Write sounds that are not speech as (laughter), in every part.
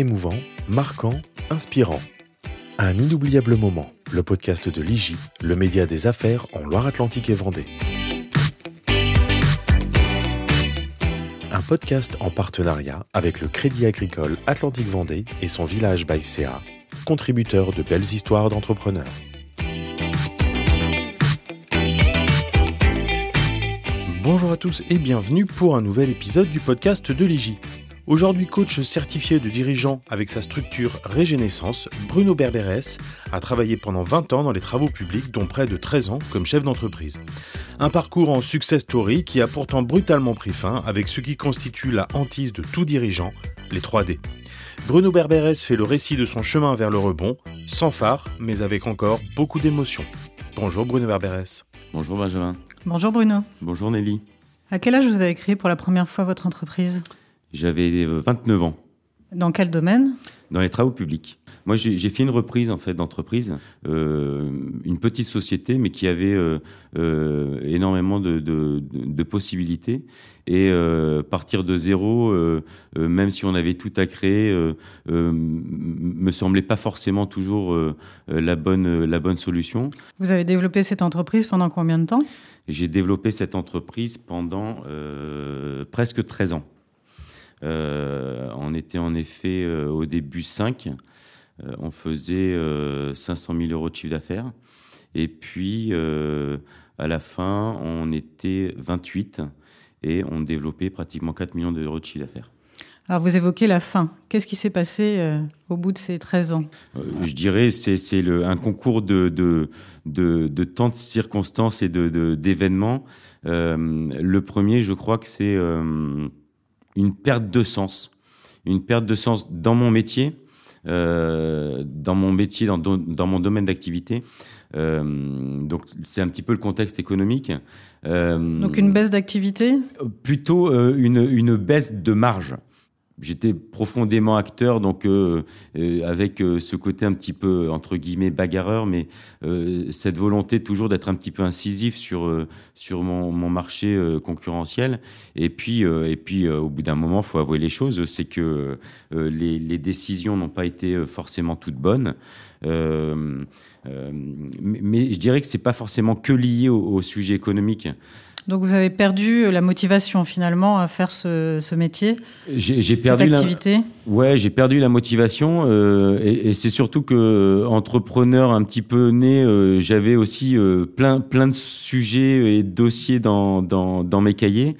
émouvant, marquant, inspirant. Un inoubliable moment, le podcast de l'IGI, le média des affaires en Loire-Atlantique et Vendée. Un podcast en partenariat avec le Crédit Agricole Atlantique Vendée et son village Baïséa, contributeur de belles histoires d'entrepreneurs. Bonjour à tous et bienvenue pour un nouvel épisode du podcast de l'IGI. Aujourd'hui coach certifié de dirigeant avec sa structure Régénéissance, Bruno Berberes a travaillé pendant 20 ans dans les travaux publics, dont près de 13 ans comme chef d'entreprise. Un parcours en success story qui a pourtant brutalement pris fin avec ce qui constitue la hantise de tout dirigeant, les 3D. Bruno Berberes fait le récit de son chemin vers le rebond, sans phare, mais avec encore beaucoup d'émotions. Bonjour Bruno Berberes. Bonjour Benjamin. Bonjour Bruno. Bonjour Nelly. À quel âge vous avez créé pour la première fois votre entreprise? J'avais 29 ans. Dans quel domaine? Dans les travaux publics. Moi, j'ai fait une reprise en fait d'entreprise, euh, une petite société, mais qui avait euh, euh, énormément de, de, de, possibilités. Et euh, partir de zéro, euh, euh, même si on avait tout à créer, me semblait pas forcément toujours la bonne la bonne solution. Vous avez développé cette entreprise pendant combien de temps? J'ai développé cette entreprise pendant presque 13 ans. On était en effet au début 5. Euh, on faisait 500 euh, 000 euros de chiffre d'affaires. Et puis, euh, à la fin, on était 28 et on développait pratiquement 4 millions d'euros de chiffre d'affaires. Alors vous évoquez la fin. Qu'est-ce qui s'est passé au bout de ces 13 ans? Je dirais c'est c'est un concours de, de, de, de temps de circonstances et d'événements. le premier, je crois que c'est une perte de sens. Une perte de sens dans mon métier, euh, dans mon métier, dans, dans mon domaine d'activité. Euh, donc c'est un petit peu le contexte économique. Euh, donc une baisse d'activité? Plutôt une, une baisse de marge j'étais profondément acteur, donc euh, euh, avec euh, ce côté un petit peu entre guillemets bagarreur, mais cette volonté toujours d'être un petit peu incisif sur sur mon, marché concurrentiel. Et puis et puis au bout d'un moment, faut avouer les choses, c'est que les, décisions n'ont pas été forcément toutes bonnes. mais, je dirais que c'est pas forcément que lié au sujet économique. Donc vous avez perdu euh, la motivation finalement à faire ce, ce métier J'ai perdu cette activité. La... Ouais, j'ai perdu la motivation euh, et, et c'est surtout que euh, entrepreneur un petit peu né, euh, j'avais aussi euh, plein plein de sujets et dossiers dans dans, dans mes cahiers.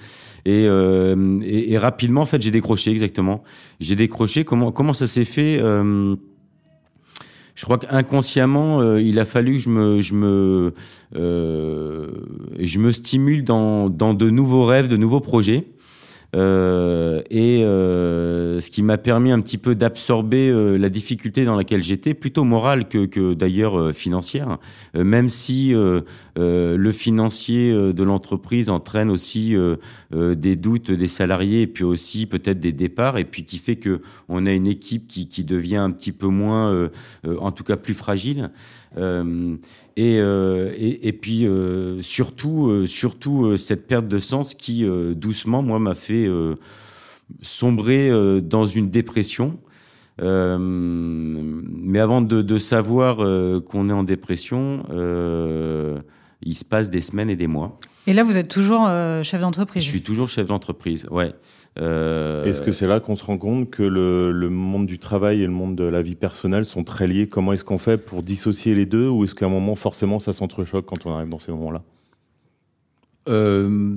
Et, et, et, rapidement, en fait, j'ai décroché exactement. J'ai décroché. Comment comment ça s'est fait je crois qu'inconsciemment, euh, il a fallu que je me, je me, euh, stimule dans de nouveaux rêves, de nouveaux projets. Euh, et euh, ce qui m'a permis un petit peu d'absorber euh, la difficulté dans laquelle j'étais, plutôt morale que, d'ailleurs financière, même si le financier de l'entreprise entraîne aussi des doutes des salariés et puis aussi peut-être des départs et puis qui fait que on a une équipe qui, qui devient un petit peu moins, en tout cas plus fragile. Euh, et, euh, et, et, puis euh, surtout, surtout cette perte de sens qui doucement, moi, m'a fait sombrer dans une dépression. Mais avant de, de savoir qu'on est en dépression, il se passe des semaines et des mois. Et là, vous êtes toujours chef d'entreprise Je suis toujours chef d'entreprise, ouais. Euh... Est-ce que c'est là qu'on se rend compte que le, le, monde du travail et le monde de la vie personnelle sont très liés? Comment est-ce qu'on fait pour dissocier les deux Ou est-ce qu'à un moment, forcément, ça s'entrechoque quand on arrive dans ces moments-là? Euh,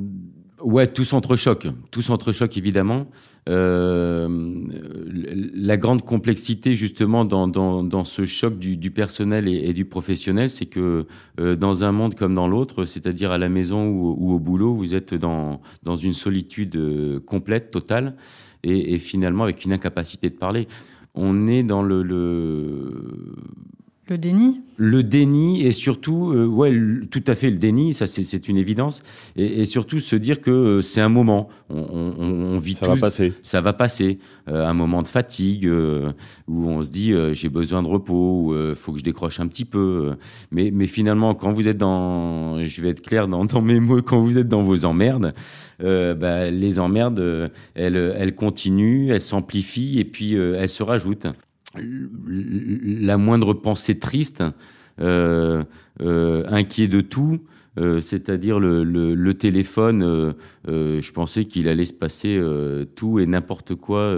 Ouais, tout s'entrechoque. Tout s'entrechoque, évidemment. Euh, la grande complexité, justement, dans, dans, dans ce choc du, du personnel et, du professionnel, c'est que euh, dans un monde comme dans l'autre, c'est-à-dire à la maison ou, ou, au boulot, vous êtes dans, dans une solitude euh, complète, totale, et, et, finalement avec une incapacité de parler. On est dans le, le Le déni Le déni et surtout, euh, ouais, tout à fait le déni, ça c'est une évidence. Et, surtout se dire que euh, c'est un moment. On, vit ça va passer. Ça va passer. Euh, un moment de fatigue où on se dit j'ai besoin de repos, il faut que je décroche un petit peu. Mais, mais finalement, quand vous êtes dans, je vais être clair dans, dans mes mots, quand vous êtes dans vos emmerdes, bah, les emmerdes, elles, elles continuent, elles s'amplifient et puis elles se rajoutent la moindre pensée triste, euh, euh, inquiet de tout, euh, c'est-à-dire le, téléphone, je pensais qu'il allait se passer tout et n'importe quoi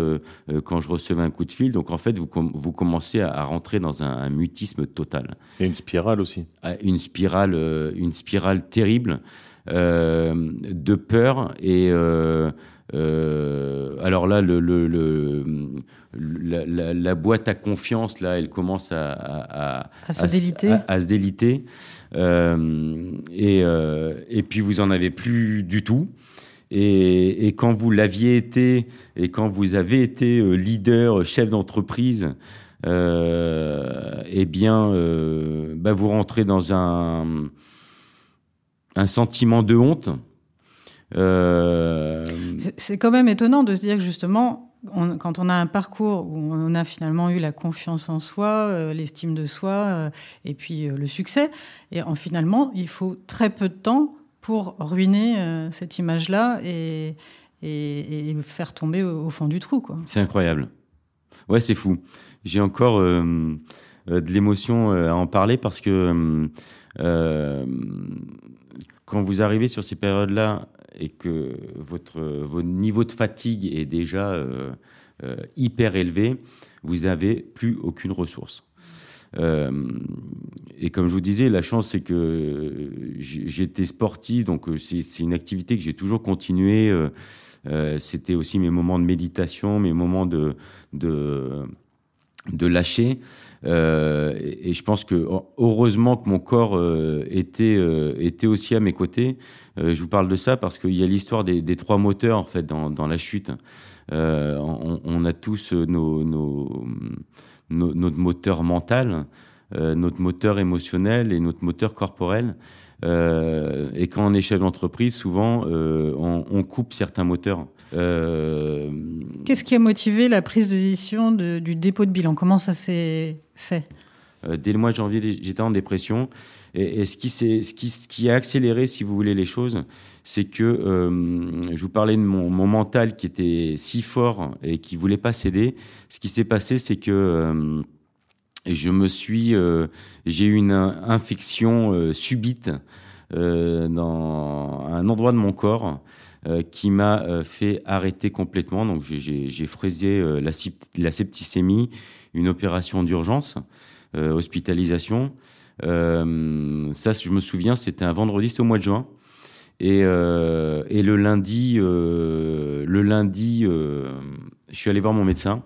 quand je recevais un coup de fil. Donc en fait, vous, vous commencez à, rentrer dans un, mutisme total. Et une spirale aussi. Ah, une spirale, une spirale terrible de peur et alors là, le, la, boîte à confiance, là, elle commence à, se déliter. À, se déliter. Euh, et, euh, et, puis, vous en avez plus du tout. Et, quand vous l'aviez été, et quand vous avez été euh, leader, chef d'entreprise, eh bien, bah, vous rentrez dans un, un sentiment de honte. C'est quand même étonnant de se dire que justement, quand on a un parcours où on a finalement eu la confiance en soi, euh, l'estime de soi euh, et puis euh, le succès, et en, finalement, il faut très peu de temps pour ruiner cette image-là et, et, faire tomber au, fond du trou. C'est incroyable. Ouais, c'est fou. J'ai encore de l'émotion à en parler parce que quand vous arrivez sur ces périodes-là et que votre, votre niveau de fatigue est déjà euh, euh, hyper élevé, vous n'avez plus aucune ressource. Euh, et comme je vous disais, la chance, c'est que j'étais sportif, donc c'est une activité que j'ai toujours continué. C'était aussi mes moments de méditation, mes moments de, de, de lâcher. Euh, et, je pense que heureusement que mon corps euh, était, euh, était aussi à mes côtés. je vous parle de ça parce qu'il y a l'histoire des, trois moteurs en fait dans, dans la chute. On, a tous nos, nos, notre moteur mental, notre moteur émotionnel et notre moteur corporel. Et quand on est chef d'entreprise, souvent, on, on, coupe certains moteurs. Qu'est-ce qui a motivé la prise de décision du dépôt de bilan? Comment ça s'est fait? Euh, Dès le mois de janvier, j'étais en dépression. Et, ce, qui ce, qui, ce, qui, a accéléré, si vous voulez, les choses, c'est que euh, je vous parlais de mon, mental qui était si fort et qui voulait pas céder. Ce qui s'est passé, c'est que euh, je me suis, j'ai eu une infection subite dans un endroit de mon corps qui m'a fait arrêter complètement. Donc j'ai fraisé la, septicémie une opération d'urgence, euh, hospitalisation. Euh, ça, je me souviens, c'était un vendredi, c'était au mois de juin. Et, euh, et le lundi, le lundi je suis allé voir mon médecin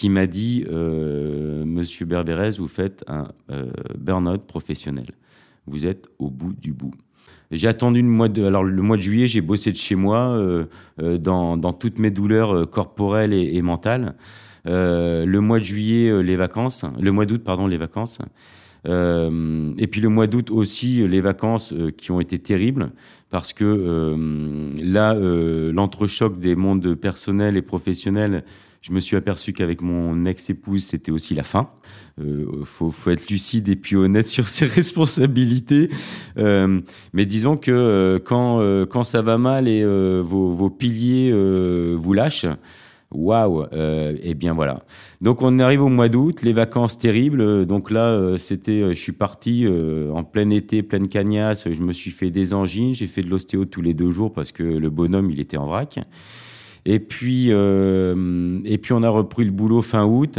qui m'a dit Monsieur Berbérez, vous faites un burn-out professionnel. Vous êtes au bout du bout. J'ai attendu le mois de, juillet, j'ai bossé de chez moi dans, dans, toutes mes douleurs corporelles et, mentales. Euh, le mois de juillet, euh, les vacances. Le mois d'août, pardon, les vacances. Euh, et puis le mois d'août aussi, les vacances qui ont été terribles parce que là, l'entrechoc des mondes personnels et professionnels, je me suis aperçu qu'avec mon ex-épouse, c'était aussi la fin. Il faut, faut, être lucide et puis honnête sur ses (laughs) responsabilités. mais disons que quand, quand ça va mal et vos, vos, piliers vous lâchent, Waouh euh, Eh bien voilà. Donc on arrive au mois d'août, les vacances terribles. Donc là, euh, c'était, euh, je suis parti en plein été, pleine cagnasse. Je me suis fait des angines, j'ai fait de l'ostéo tous les deux jours parce que le bonhomme il était en vrac. Et puis et puis on a repris le boulot fin août.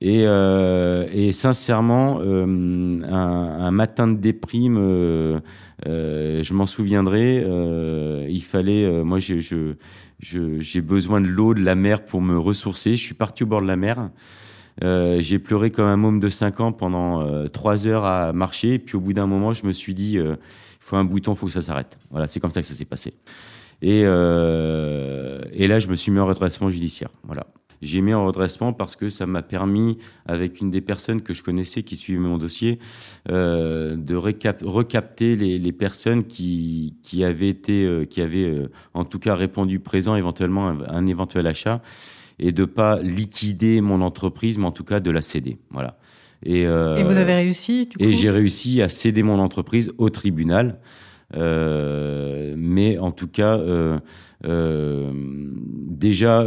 Et, et sincèrement, un, un, matin de déprime, je m'en souviendrai. il fallait, moi j'ai besoin de l'eau, de la mer pour me ressourcer. Je suis parti au bord de la mer. Euh, j'ai pleuré comme un môme de 5 ans pendant euh, 3 heures à marcher. Et puis au bout d'un moment, je me suis dit, euh, il faut un bouton, il faut que ça s'arrête. Voilà, c'est comme ça que ça s'est passé. Et, euh, et là, je me suis mis en redressement judiciaire. Voilà. j'ai mis en redressement parce que ça m'a permis, avec une des personnes que je connaissais qui suivait mon dossier, euh, de recapter les, les, personnes qui, qui avaient été, euh, qui avaient euh, en tout cas répondu présent éventuellement à un éventuel achat et de pas liquider mon entreprise, mais en tout cas de la céder. Voilà. Et, et vous avez réussi du coup? Et j'ai réussi à céder mon entreprise au tribunal. Euh, mais en tout cas, euh, euh, déjà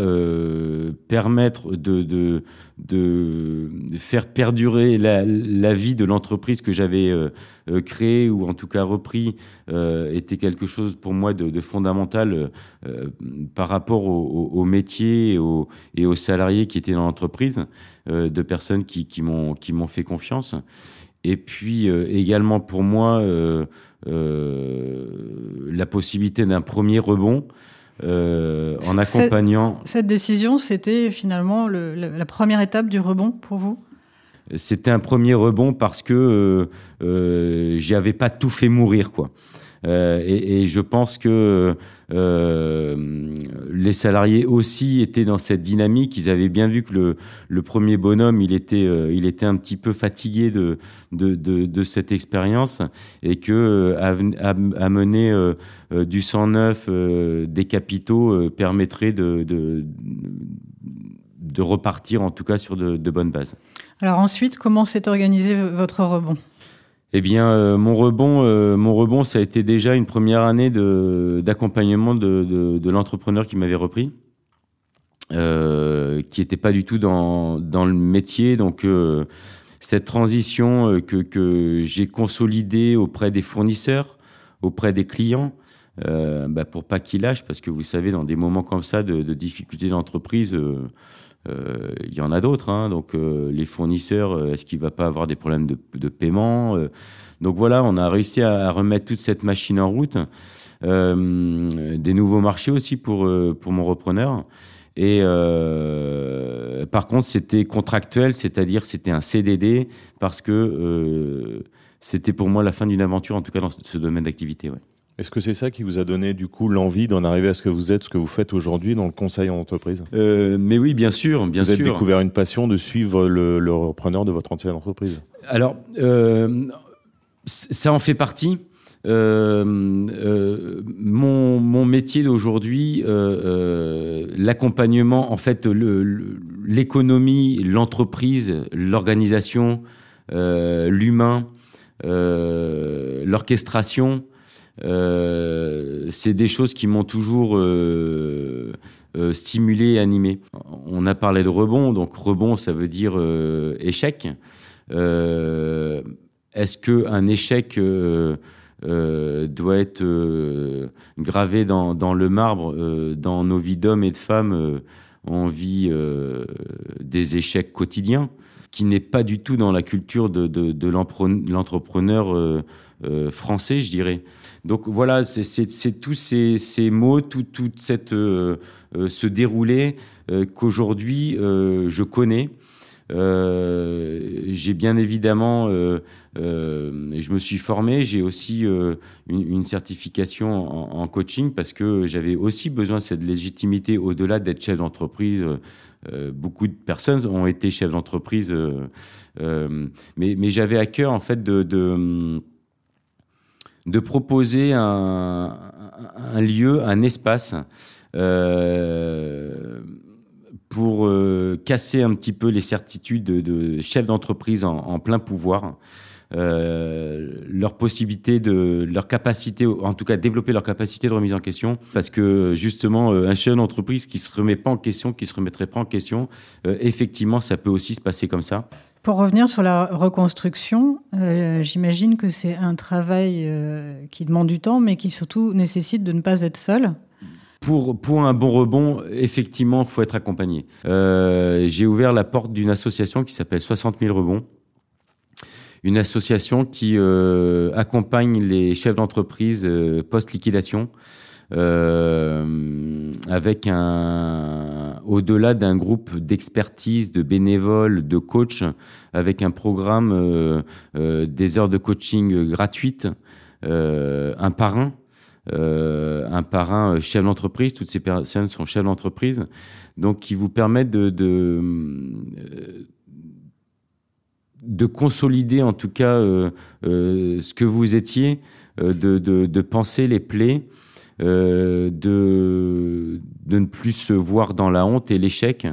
permettre de, faire perdurer la, vie de l'entreprise que j'avais créée ou en tout cas repris était quelque chose pour moi de, fondamental par rapport au, métier et aux, salariés qui étaient dans l'entreprise, de personnes qui m'ont fait confiance. Et puis également pour moi, la possibilité d'un premier rebond euh, en accompagnant. Cette, décision, c'était finalement le, la, première étape du rebond pour vous? C'était un premier rebond parce que euh, euh, j'avais pas tout fait mourir, quoi. Euh, et, je pense que euh, les salariés aussi étaient dans cette dynamique. Ils avaient bien vu que le, premier bonhomme, il était, euh, il était un petit peu fatigué de, cette expérience et que amener du sang neuf, des capitaux permettrait de, repartir en tout cas sur de bonnes bases. Alors ensuite, comment s'est organisé votre rebond? Eh bien, euh, mon rebond, euh, mon rebond, ça a été déjà une première année d'accompagnement de, l'entrepreneur qui m'avait repris, euh, qui n'était pas du tout dans, le métier. Donc, cette transition que, j'ai consolidée auprès des fournisseurs, auprès des clients, bah, pour pas qu'ils lâchent, parce que vous savez, dans des moments comme ça de, de difficultés d'entreprise, il y en a d'autres. Hein, donc euh, les fournisseurs, euh, est-ce qu'il va pas avoir des problèmes de, paiement Donc voilà, on a réussi à, remettre toute cette machine en route. des nouveaux marchés aussi pour mon repreneur. Et euh, par contre, c'était contractuel, c'est-à-dire c'était un CDD parce que euh, c'était pour moi la fin d'une aventure, en tout cas dans ce domaine d'activité. Est-ce que c'est ça qui vous a donné du coup l'envie d'en arriver à ce que vous êtes, ce que vous faites aujourd'hui dans le conseil en entreprise? Euh, Mais oui, bien sûr, bien vous sûr. Vous avez découvert une passion de suivre le, le repreneur de votre ancienne entreprise? Alors, euh, ça en fait partie. Euh, euh, mon, mon, métier d'aujourd'hui, euh, l'accompagnement, en fait, l'économie, l'entreprise, l'organisation, l'humain, l'orchestration, c'est des choses qui m'ont toujours euh, euh, stimulé et animé. On a parlé de rebond, donc rebond, ça veut dire euh, échec. Euh, est-ce que un échec doit être gravé dans, le marbre dans nos vies d'hommes et de femmes On vit des échecs quotidiens qui n'est pas du tout dans la culture de l'entrepreneur français, je dirais. Donc voilà, c'est tous ces, mots, tout, cette euh, euh, ce déroulé euh, qu'aujourd'hui je connais. j'ai bien évidemment, je me suis formé, j'ai aussi une, certification en, coaching parce que j'avais aussi besoin de cette légitimité au-delà d'être chef d'entreprise. beaucoup de personnes ont été chefs d'entreprise, mais, j'avais à cœur en fait de de proposer un, lieu, un espace euh, pour euh, casser un petit peu les certitudes de, chefs d'entreprise en, plein pouvoir. Euh, leur possibilité de leur capacité en tout cas développer leur capacité de remise en question parce que justement un chef d'entreprise qui se remet pas en question qui se remettrait pas en question effectivement ça peut aussi se passer comme ça pour revenir sur la reconstruction, euh, j'imagine que c'est un travail euh, qui demande du temps, mais qui surtout nécessite de ne pas être seul. Pour, pour un bon rebond, effectivement, il faut être accompagné. Euh, J'ai ouvert la porte d'une association qui s'appelle 60 000 rebonds. Une association qui accompagne les chefs d'entreprise post-liquidation avec un au-delà d'un groupe d'expertise, de bénévoles, de coachs, avec un programme euh, euh, des heures de coaching gratuites, euh, un parrain. un parrain chef d'entreprise. Toutes ces personnes sont chefs d'entreprise, donc qui vous permettent de, de, de consolider en tout cas ce que vous étiez, de, penser les plaies. De, de ne plus se voir dans la honte et l'échec,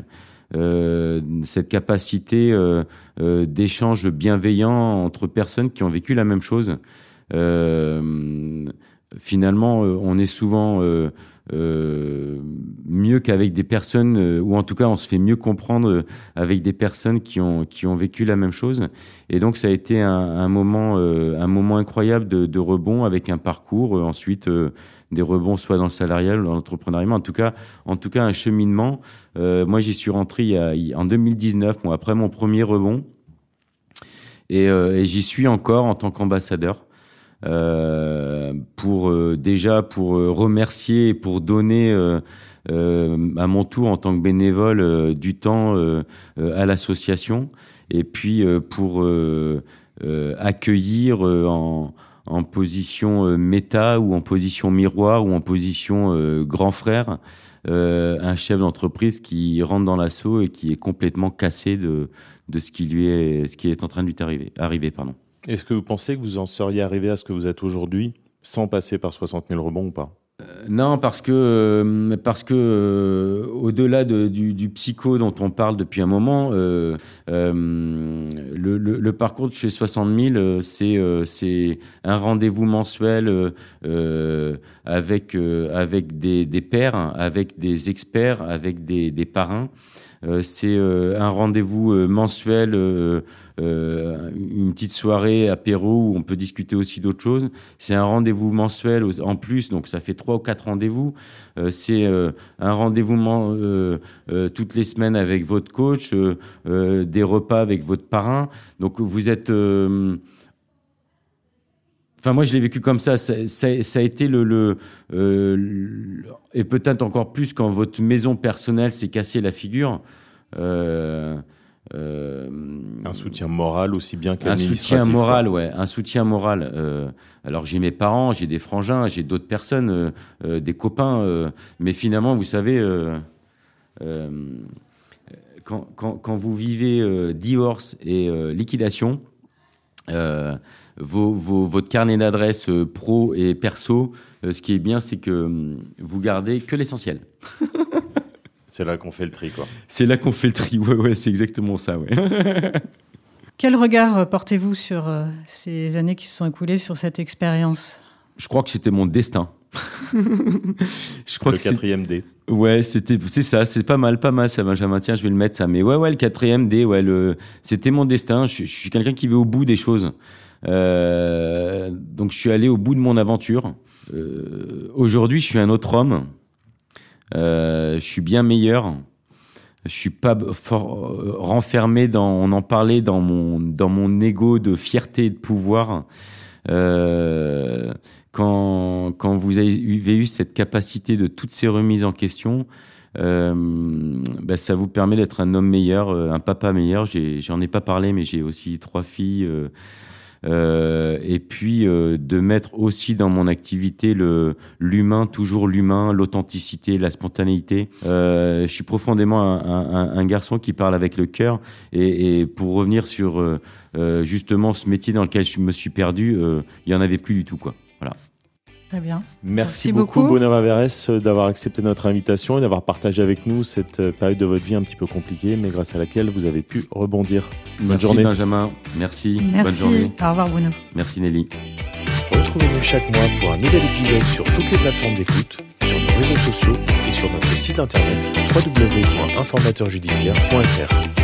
euh, cette capacité euh, d'échange bienveillant entre personnes qui ont vécu la même chose. finalement, on est souvent mieux qu'avec des personnes, ou en tout cas, on se fait mieux comprendre avec des personnes qui ont, qui ont vécu la même chose. Et donc, ça a été un, un moment, un moment incroyable de, de, rebond avec un parcours. ensuite, des rebonds, soit dans le salarial ou dans l'entrepreneuriat, en tout cas, en tout cas un cheminement. Euh, moi, j'y suis rentré en 2019, moi, après mon premier rebond, et, euh, et j'y suis encore en tant qu'ambassadeur. Euh, pour déjà pour remercier et pour donner à mon tour en tant que bénévole du temps à l'association et puis pour accueillir en, en position euh, méta ou en position miroir ou en position euh, grand frère euh, un chef d'entreprise qui rentre dans l'assaut et qui est complètement cassé de, ce qui lui est en train de lui arriver. Est-ce que vous pensez que vous en seriez arrivé à ce que vous êtes aujourd'hui sans passer par 60 000 rebonds ou pas? Non, parce que, euh, parce que euh, au-delà de, du, psycho dont on parle depuis un moment, euh, le, parcours de chez 60 000, c'est un rendez-vous mensuel avec, des, des pairs, avec des experts, avec des, des parrains. c'est un rendez-vous mensuel une petite soirée apéro où on peut discuter aussi d'autres choses. C'est un rendez-vous mensuel en plus, donc ça fait trois ou quatre rendez-vous. Euh, c'est euh, un rendez-vous toutes les semaines avec votre coach, des repas avec votre parrain. Donc vous êtes Enfin, moi, je l'ai vécu comme ça. Ça, a été le, euh, et peut-être encore plus quand votre maison personnelle s'est cassée la figure. Euh, euh, un soutien moral aussi bien qu'administratif. Un soutien moral, ouais, un soutien moral. Euh, alors j'ai mes parents, j'ai des frangins, j'ai d'autres personnes, euh, euh des copains, euh, mais finalement, vous savez, euh, quand, quand, quand, vous vivez divorce et liquidation, vos, vos, votre carnet d'adresses pro et perso, ce qui est bien, c'est que hum, vous gardez que l'essentiel. (laughs) C'est là qu'on fait le tri, quoi. C'est là qu'on fait le tri, (laughs) ouais, ouais, c'est exactement ça, ouais. (laughs) Quel regard euh, portez-vous sur euh, ces années qui se sont écoulées, sur cette expérience? Je crois que c'était mon destin. (laughs) je crois le quatrième D. Ouais, c'était, c'est ça, c'est pas mal, pas mal ça, Benjamin. Tiens, je vais le mettre ça. Mais ouais, ouais, le quatrième D, ouais, le, c'était mon destin. Je, je suis quelqu'un qui veut au bout des choses. Euh, donc, je suis allé au bout de mon aventure. Euh, aujourd'hui, je suis un autre homme. Euh, je suis bien meilleur. Je suis pas renfermé dans, on en parlait dans mon dans mon ego de fierté et de pouvoir. Euh, quand quand vous avez eu cette capacité de toutes ces remises en question, euh, ben ça vous permet d'être un homme meilleur, un papa meilleur. J'en ai, pas parlé, mais j'ai aussi trois filles. Euh, et puis euh, de mettre aussi dans mon activité le l'humain, toujours l'humain, l'authenticité, la spontanéité. Euh, je suis profondément un, un, un, garçon qui parle avec le cœur. Et, et, pour revenir sur euh, justement ce métier dans lequel je me suis perdu, il y en avait plus du tout, quoi. Voilà. Très bien. Merci, Merci beaucoup, beaucoup. Bonheur Averès, d'avoir accepté notre invitation et d'avoir partagé avec nous cette euh, période de votre vie un petit peu compliquée, mais grâce à laquelle vous avez pu rebondir. Bonne Merci journée. Benjamin. Merci. Merci. Bonne journée. Au revoir Bruno. Merci Nelly. Retrouvez-nous chaque mois pour un nouvel épisode sur toutes les plateformes d'écoute, sur nos réseaux sociaux et sur notre site internet www.informateurjudiciaire.fr.